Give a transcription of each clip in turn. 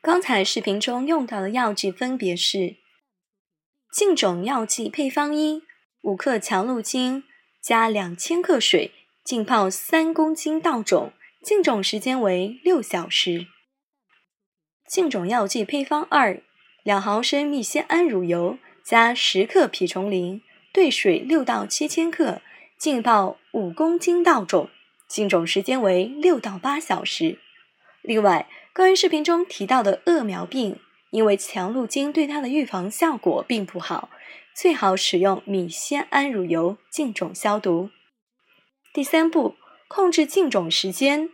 刚才视频中用到的药剂分别是：净种药剂配方一，五克强鹿精加两千克水，浸泡三公斤稻种，净种时间为六小时。净种药剂配方二，两毫升蜜酰胺乳油加十克吡虫灵，兑水六到七千克，浸泡五公斤稻种，净种时间为六到八小时。另外，关于视频中提到的恶苗病，因为强鹿精对它的预防效果并不好，最好使用米酰胺乳油净种消毒。第三步，控制净种时间。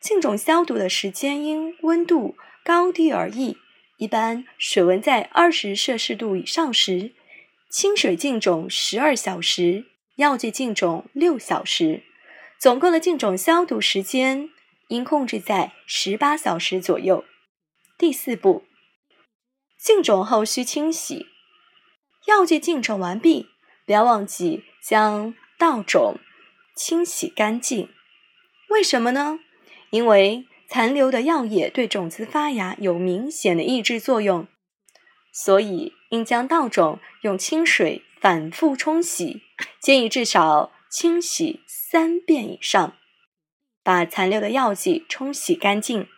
净种消毒的时间因温度高低而异，一般水温在二十摄氏度以上时，清水净种十二小时，药剂净种六小时，总共的净种消毒时间。应控制在十八小时左右。第四步，净种后需清洗。药剂净种完毕，不要忘记将稻种清洗干净。为什么呢？因为残留的药液对种子发芽有明显的抑制作用，所以应将稻种用清水反复冲洗，建议至少清洗三遍以上。把残留的药剂冲洗干净。